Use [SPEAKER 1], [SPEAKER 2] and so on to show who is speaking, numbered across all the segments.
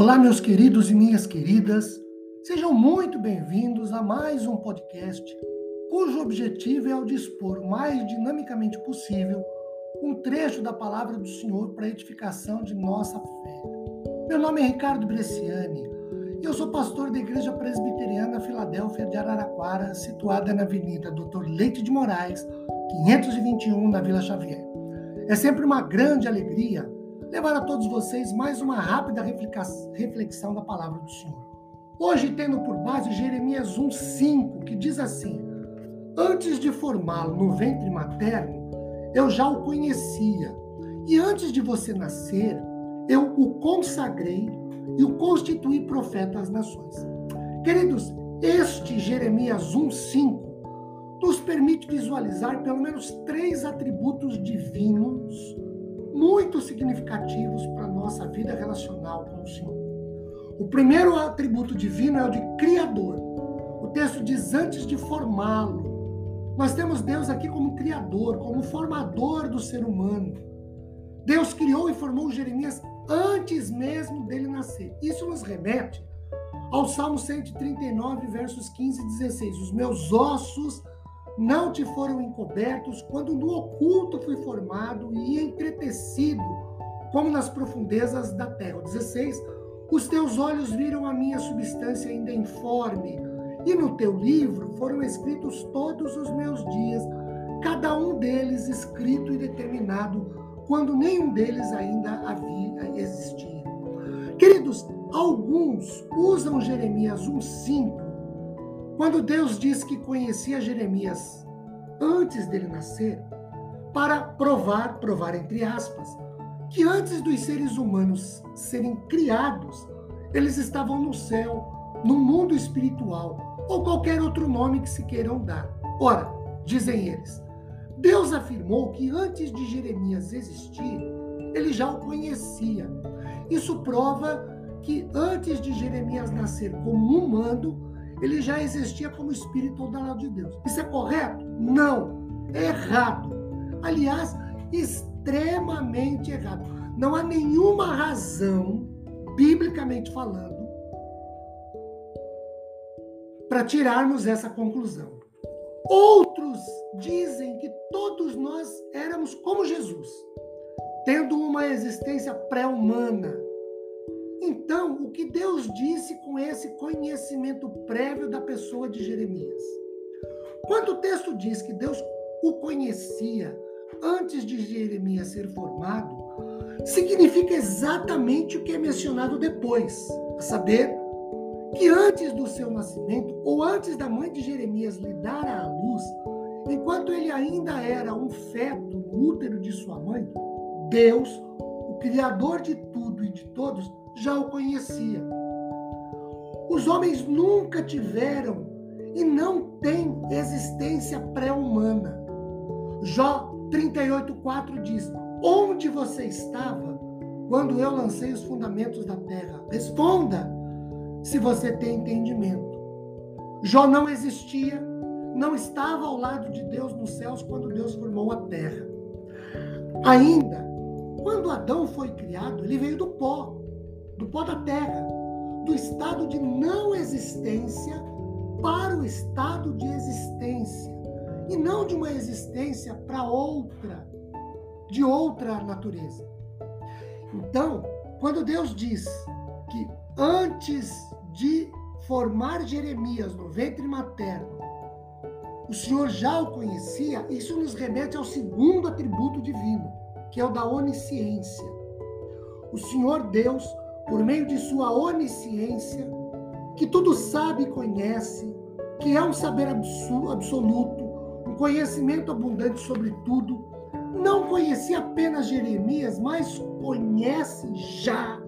[SPEAKER 1] Olá, meus queridos e minhas queridas, sejam muito bem-vindos a mais um podcast cujo objetivo é o dispor o mais dinamicamente possível um trecho da palavra do Senhor para a edificação de nossa fé. Meu nome é Ricardo Bresciani e eu sou pastor da Igreja Presbiteriana Filadélfia de Araraquara, situada na Avenida Doutor Leite de Moraes, 521, na Vila Xavier. É sempre uma grande alegria levar a todos vocês mais uma rápida reflexão da palavra do Senhor. Hoje, tendo por base Jeremias 1,5, que diz assim: Antes de formá-lo no ventre materno, eu já o conhecia, e antes de você nascer, eu o consagrei e o constituí profeta às nações. Queridos, este Jeremias 1,5 nos permite visualizar pelo menos três atributos divinos muito significativos para a nossa vida relacional com o Senhor. O primeiro atributo divino é o de Criador. O texto diz antes de formá-lo. Nós temos Deus aqui como Criador, como formador do ser humano. Deus criou e formou Jeremias antes mesmo dele nascer. Isso nos remete ao Salmo 139, versos 15 e 16. Os meus ossos não te foram encobertos quando no oculto fui formado e entretecido, como nas profundezas da terra. 16. Os teus olhos viram a minha substância ainda informe, e no teu livro foram escritos todos os meus dias, cada um deles escrito e determinado, quando nenhum deles ainda havia existido. Queridos, alguns usam Jeremias 1,5 quando Deus diz que conhecia Jeremias antes dele nascer, para provar, provar entre aspas, que antes dos seres humanos serem criados, eles estavam no céu, no mundo espiritual, ou qualquer outro nome que se queiram dar. Ora, dizem eles, Deus afirmou que antes de Jeremias existir, ele já o conhecia. Isso prova que antes de Jeremias nascer como humano, ele já existia como espírito lado de Deus. Isso é correto? Não. É errado. Aliás, extremamente errado. Não há nenhuma razão, biblicamente falando, para tirarmos essa conclusão. Outros dizem que todos nós éramos como Jesus, tendo uma existência pré-humana então, o que Deus disse com esse conhecimento prévio da pessoa de Jeremias? Quando o texto diz que Deus o conhecia antes de Jeremias ser formado, significa exatamente o que é mencionado depois, a saber, que antes do seu nascimento, ou antes da mãe de Jeremias lhe dar à luz, enquanto ele ainda era um feto no útero de sua mãe, Deus, o Criador de tudo e de todos, já o conhecia. Os homens nunca tiveram e não têm existência pré-humana. Jó 38,4 diz: Onde você estava quando eu lancei os fundamentos da terra? Responda se você tem entendimento. Jó não existia, não estava ao lado de Deus nos céus quando Deus formou a terra. Ainda, quando Adão foi criado, ele veio do pó do pó da terra, do estado de não existência para o estado de existência, e não de uma existência para outra, de outra natureza. Então, quando Deus diz que antes de formar Jeremias no ventre materno, o Senhor já o conhecia, isso nos remete ao segundo atributo divino, que é o da onisciência. O Senhor Deus por meio de sua onisciência, que tudo sabe e conhece, que é um saber absoluto, um conhecimento abundante sobre tudo, não conhecia apenas Jeremias, mas conhece já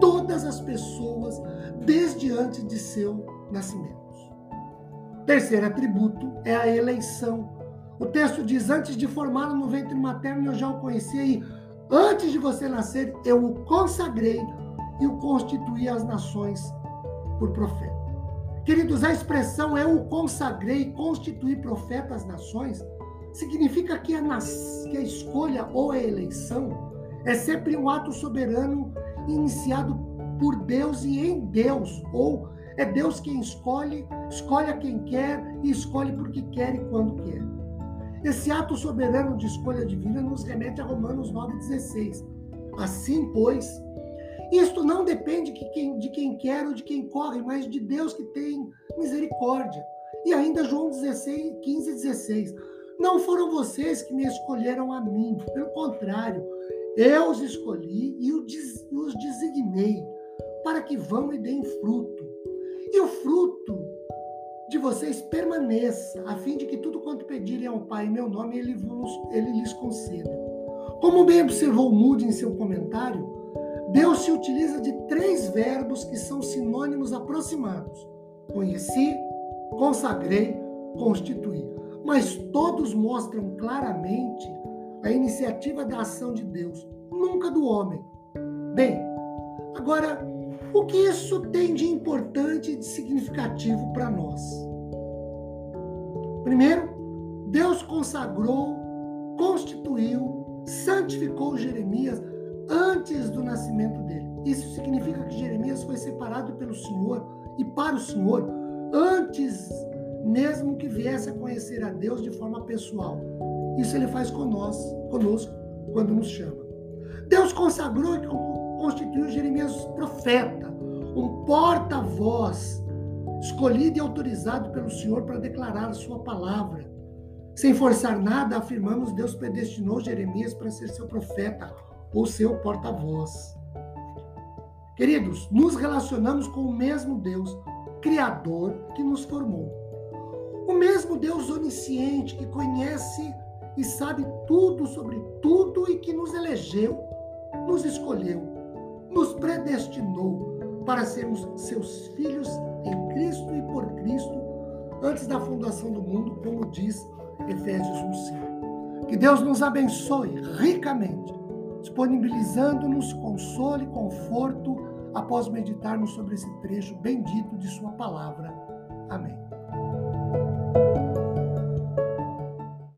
[SPEAKER 1] todas as pessoas desde antes de seu nascimento. Terceiro atributo é a eleição. O texto diz: Antes de formá-lo no ventre materno, eu já o conhecia, e antes de você nascer, eu o consagrei e o constituir as nações por profeta. Queridos, a expressão eu o consagrei, constituir profeta às nações, significa que a, nas... que a escolha ou a eleição é sempre um ato soberano iniciado por Deus e em Deus, ou é Deus quem escolhe, escolhe a quem quer e escolhe porque quer e quando quer. Esse ato soberano de escolha divina nos remete a Romanos 9,16. Assim, pois, isto não depende de quem, de quem quer ou de quem corre, mas de Deus que tem misericórdia. E ainda João 16, 15, 16. Não foram vocês que me escolheram a mim, pelo contrário, eu os escolhi e os designei para que vão e deem fruto. E o fruto de vocês permaneça, a fim de que tudo quanto pedirem ao Pai em meu nome, ele, ele lhes conceda. Como bem observou Moody em seu comentário, Deus se utiliza de três verbos que são sinônimos aproximados: conheci, consagrei, constituí. Mas todos mostram claramente a iniciativa da ação de Deus, nunca do homem. Bem, agora, o que isso tem de importante e de significativo para nós? Primeiro, Deus consagrou, constituiu, santificou Jeremias antes do nascimento dele. Isso significa que Jeremias foi separado pelo Senhor e para o Senhor antes mesmo que viesse a conhecer a Deus de forma pessoal. Isso ele faz conosco, conosco quando nos chama. Deus consagrou e constituiu Jeremias profeta, um porta-voz, escolhido e autorizado pelo Senhor para declarar a sua palavra. Sem forçar nada, afirmamos Deus predestinou Jeremias para ser seu profeta ou seu porta-voz. Queridos, nos relacionamos com o mesmo Deus, Criador, que nos formou. O mesmo Deus onisciente que conhece e sabe tudo sobre tudo e que nos elegeu, nos escolheu, nos predestinou para sermos seus filhos em Cristo e por Cristo antes da fundação do mundo, como diz Efésios 1:5. Que Deus nos abençoe ricamente, disponibilizando-nos consolo e conforto após meditarmos sobre esse trecho bendito de sua palavra. Amém.